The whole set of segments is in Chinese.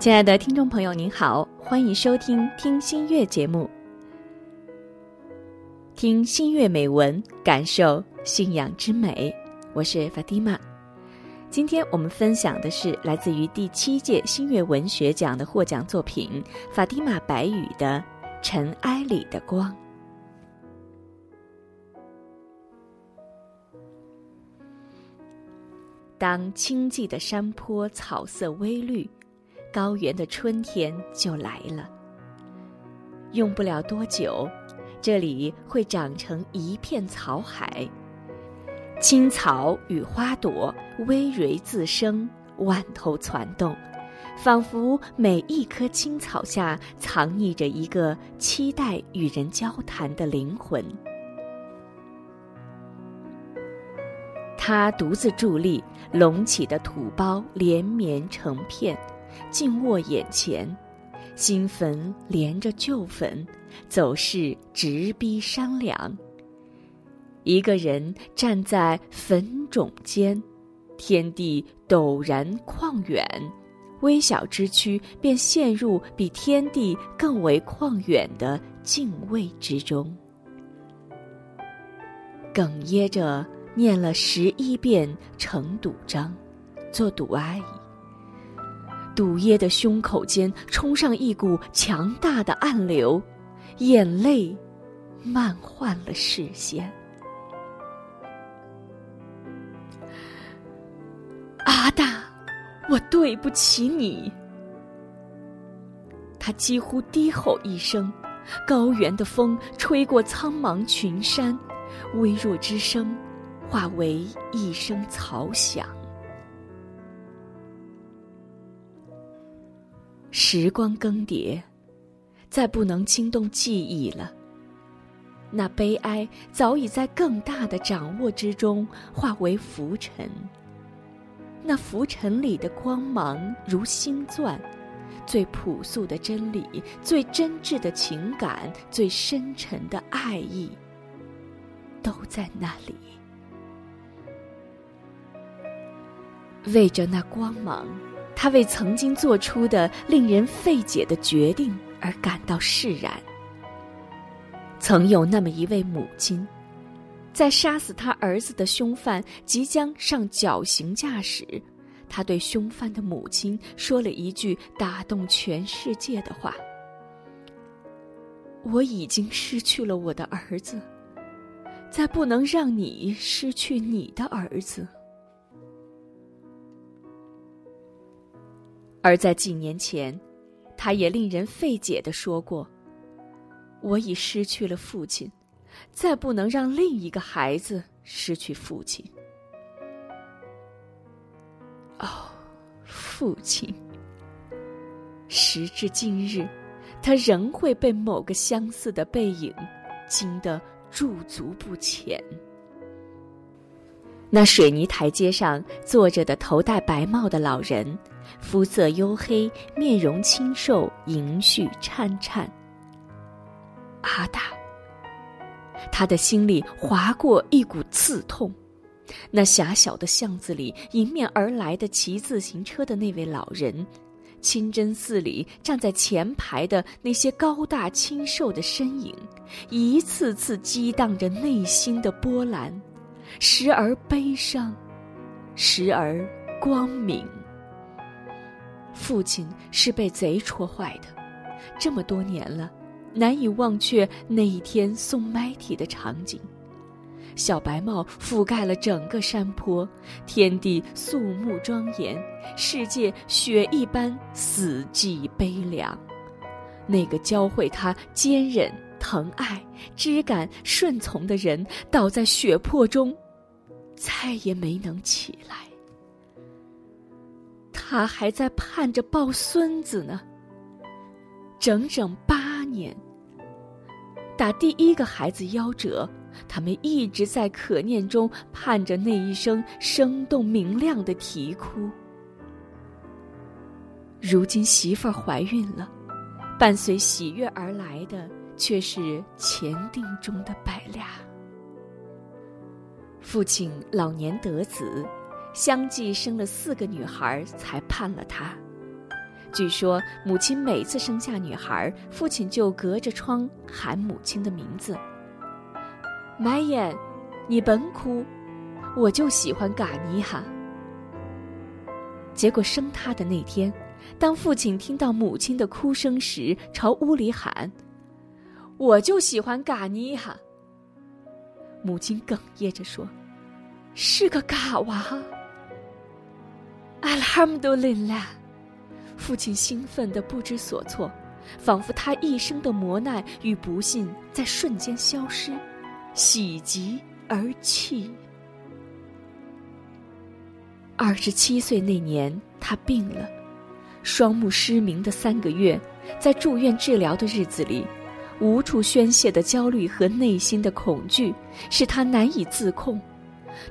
亲爱的听众朋友，您好，欢迎收听《听心月》节目，听心月美文，感受信仰之美。我是法蒂玛。今天我们分享的是来自于第七届新月文学奖的获奖作品法蒂玛白羽的《尘埃里的光》。当清寂的山坡草色微绿，高原的春天就来了。用不了多久，这里会长成一片草海，青草与花朵葳蕤自生，万头攒动，仿佛每一棵青草下藏匿着一个期待与人交谈的灵魂。他独自伫立，隆起的土包连绵成片，静卧眼前，新坟连着旧坟，走势直逼山梁。一个人站在坟冢间，天地陡然旷远，微小之躯便陷入比天地更为旷远的敬畏之中，哽咽着。念了十一遍成堵章，做堵阿姨。堵耶的胸口间冲上一股强大的暗流，眼泪漫换了视线。阿大，我对不起你。他几乎低吼一声，高原的风吹过苍茫群山，微弱之声。化为一声嘈响。时光更迭，再不能惊动记忆了。那悲哀早已在更大的掌握之中化为浮尘。那浮尘里的光芒如星钻，最朴素的真理，最真挚的情感，最深沉的爱意，都在那里。为着那光芒，他为曾经做出的令人费解的决定而感到释然。曾有那么一位母亲，在杀死他儿子的凶犯即将上绞刑架时，他对凶犯的母亲说了一句打动全世界的话：“我已经失去了我的儿子，再不能让你失去你的儿子。”而在几年前，他也令人费解的说过：“我已失去了父亲，再不能让另一个孩子失去父亲。”哦，父亲！时至今日，他仍会被某个相似的背影惊得驻足不前。那水泥台阶上坐着的头戴白帽的老人。肤色黝黑，面容清瘦，银絮颤颤。阿达，他的心里划过一股刺痛。那狭小的巷子里，迎面而来的骑自行车的那位老人，清真寺里站在前排的那些高大清瘦的身影，一次次激荡着内心的波澜，时而悲伤，时而光明。父亲是被贼戳坏的，这么多年了，难以忘却那一天送麦体的场景。小白帽覆盖了整个山坡，天地肃穆庄严，世界雪一般死寂悲凉。那个教会他坚忍、疼爱、知感、顺从的人，倒在血泊中，再也没能起来。他还在盼着抱孙子呢。整整八年，打第一个孩子夭折，他们一直在可念中盼着那一声生动明亮的啼哭。如今媳妇儿怀孕了，伴随喜悦而来的却是前定中的百俩。父亲老年得子。相继生了四个女孩，才判了他。据说母亲每次生下女孩，父亲就隔着窗喊母亲的名字：“买眼，你甭哭，我就喜欢嘎尼哈。”结果生他的那天，当父亲听到母亲的哭声时，朝屋里喊：“我就喜欢嘎尼哈。”母亲哽咽着说：“是个嘎娃。”阿拉哈姆多林拉，父亲兴奋的不知所措，仿佛他一生的磨难与不幸在瞬间消失，喜极而泣。二十七岁那年，他病了，双目失明的三个月，在住院治疗的日子里，无处宣泄的焦虑和内心的恐惧使他难以自控。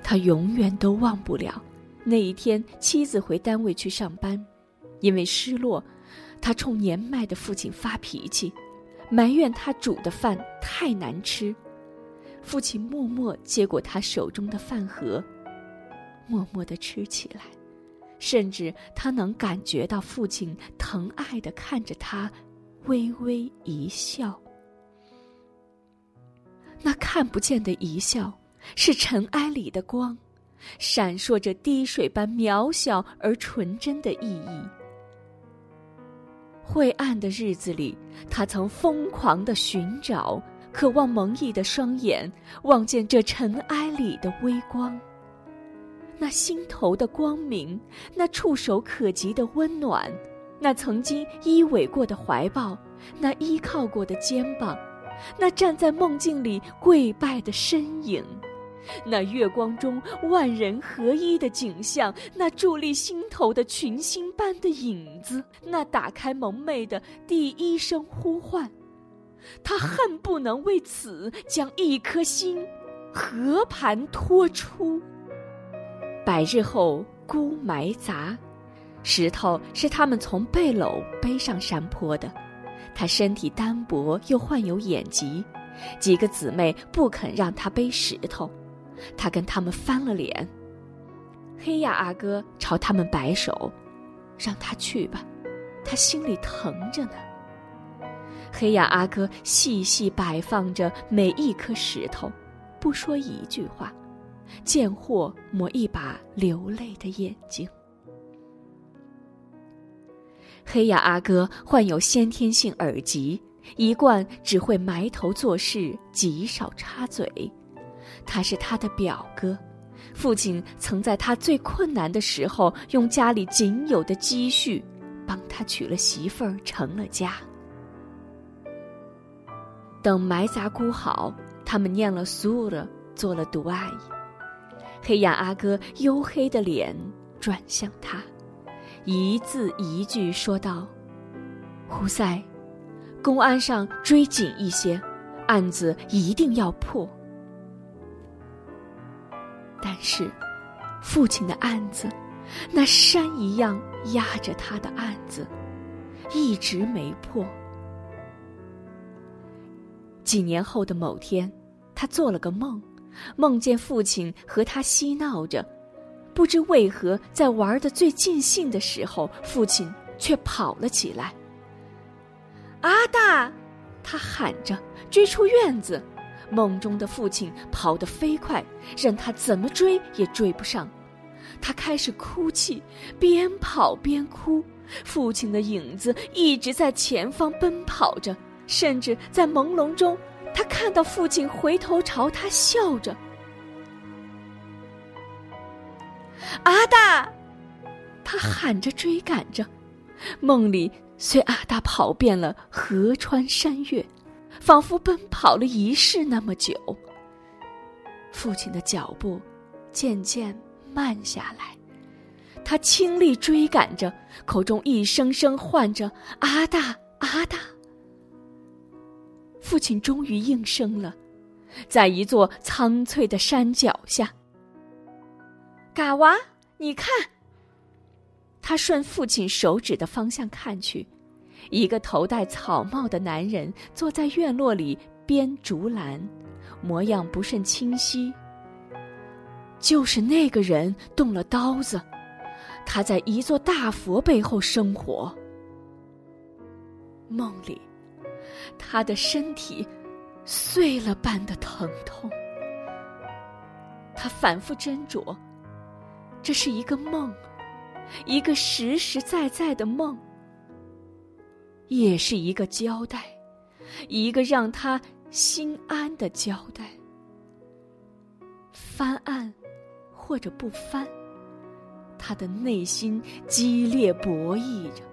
他永远都忘不了那一天，妻子回单位去上班，因为失落，他冲年迈的父亲发脾气，埋怨他煮的饭太难吃。父亲默默接过他手中的饭盒。默默的吃起来，甚至他能感觉到父亲疼爱的看着他，微微一笑。那看不见的一笑，是尘埃里的光，闪烁着滴水般渺小而纯真的意义。晦暗的日子里，他曾疯狂的寻找，渴望蒙翳的双眼望见这尘埃里的微光。那心头的光明，那触手可及的温暖，那曾经依偎过的怀抱，那依靠过的肩膀，那站在梦境里跪拜的身影，那月光中万人合一的景象，那伫立心头的群星般的影子，那打开蒙昧的第一声呼唤，他恨不能为此将一颗心和盘托出。百日后，孤埋杂，石头是他们从背篓背上山坡的。他身体单薄，又患有眼疾，几个姊妹不肯让他背石头，他跟他们翻了脸。黑亚阿哥朝他们摆手，让他去吧，他心里疼着呢。黑亚阿哥细细摆放着每一颗石头，不说一句话。贱货抹一把流泪的眼睛。黑雅阿哥患有先天性耳疾，一贯只会埋头做事，极少插嘴。他是他的表哥，父亲曾在他最困难的时候，用家里仅有的积蓄，帮他娶了媳妇儿，成了家。等埋杂姑好，他们念了苏了，做了独爱。黑雅阿哥黝黑的脸转向他，一字一句说道：“胡塞，公安上追紧一些，案子一定要破。”但是，父亲的案子，那山一样压着他的案子，一直没破。几年后的某天，他做了个梦。梦见父亲和他嬉闹着，不知为何，在玩的最尽兴的时候，父亲却跑了起来。阿大，他喊着追出院子。梦中的父亲跑得飞快，任他怎么追也追不上。他开始哭泣，边跑边哭。父亲的影子一直在前方奔跑着，甚至在朦胧中。他看到父亲回头朝他笑着，阿大，他喊着追赶着，梦里随阿大跑遍了河川山岳，仿佛奔跑了一世那么久。父亲的脚步渐渐慢下来，他倾力追赶着，口中一声声唤着阿大阿大。父亲终于应声了，在一座苍翠的山脚下。嘎娃，你看。他顺父亲手指的方向看去，一个头戴草帽的男人坐在院落里编竹篮，模样不甚清晰。就是那个人动了刀子，他在一座大佛背后生活。梦里，他的身体碎了般的疼痛。他反复斟酌，这是一个梦，一个实实在在的梦，也是一个交代，一个让他心安的交代。翻案，或者不翻，他的内心激烈博弈着。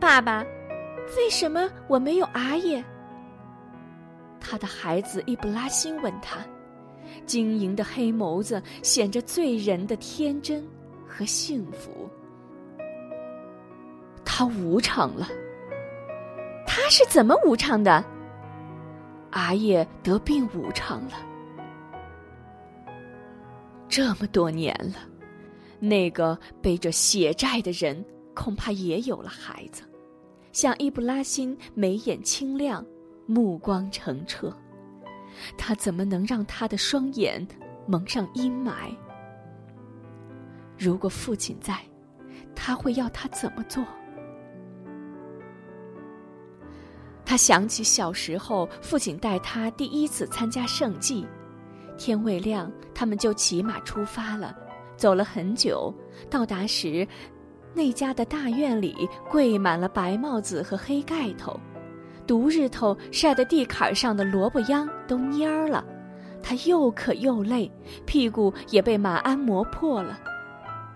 爸爸，为什么我没有阿爷？他的孩子伊布拉辛问他，晶莹的黑眸子显着醉人的天真和幸福。他无常了。他是怎么无常的？阿叶得病无常了。这么多年了，那个背着血债的人恐怕也有了孩子。像伊布拉辛眉眼清亮，目光澄澈，他怎么能让他的双眼蒙上阴霾？如果父亲在，他会要他怎么做？他想起小时候，父亲带他第一次参加圣祭，天未亮，他们就骑马出发了，走了很久，到达时，那家的大院里跪满了白帽子和黑盖头，毒日头晒得地坎上的萝卜秧都蔫儿了，他又渴又累，屁股也被马鞍磨破了。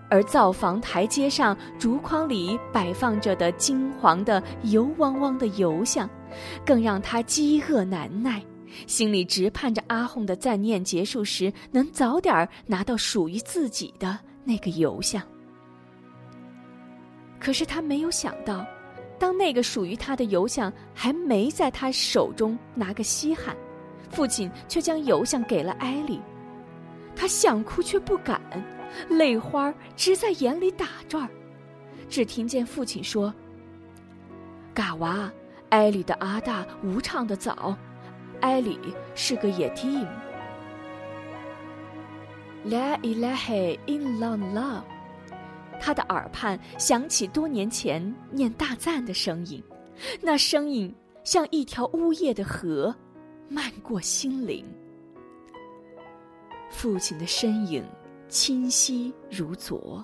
而灶房台阶上竹筐里摆放着的金黄的油汪汪的油香，更让他饥饿难耐，心里直盼着阿訇的赞念结束时能早点拿到属于自己的那个油香。可是他没有想到，当那个属于他的油箱还没在他手中拿个稀罕，父亲却将油箱给了艾莉，他想哭却不敢。泪花直在眼里打转儿，只听见父亲说：“嘎娃，埃里的阿大无唱的早，埃里是个野丁。”La ilaha illallah，他的耳畔响起多年前念大赞的声音，那声音像一条呜咽的河，漫过心灵。父亲的身影。清晰如昨，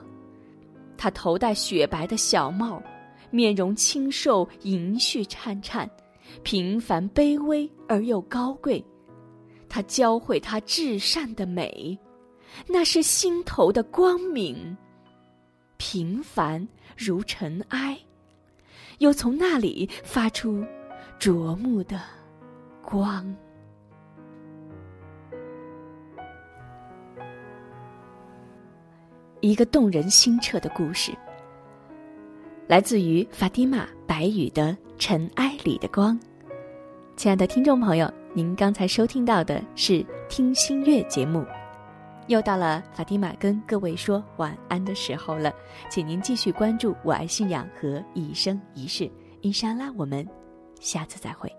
他头戴雪白的小帽，面容清瘦，银絮颤颤，平凡卑微而又高贵。他教会他至善的美，那是心头的光明。平凡如尘埃，又从那里发出灼目的光。一个动人心彻的故事，来自于法蒂玛白羽的《尘埃里的光》。亲爱的听众朋友，您刚才收听到的是听心悦节目，又到了法蒂玛跟各位说晚安的时候了，请您继续关注我爱信仰和一生一世，伊莎拉，我们下次再会。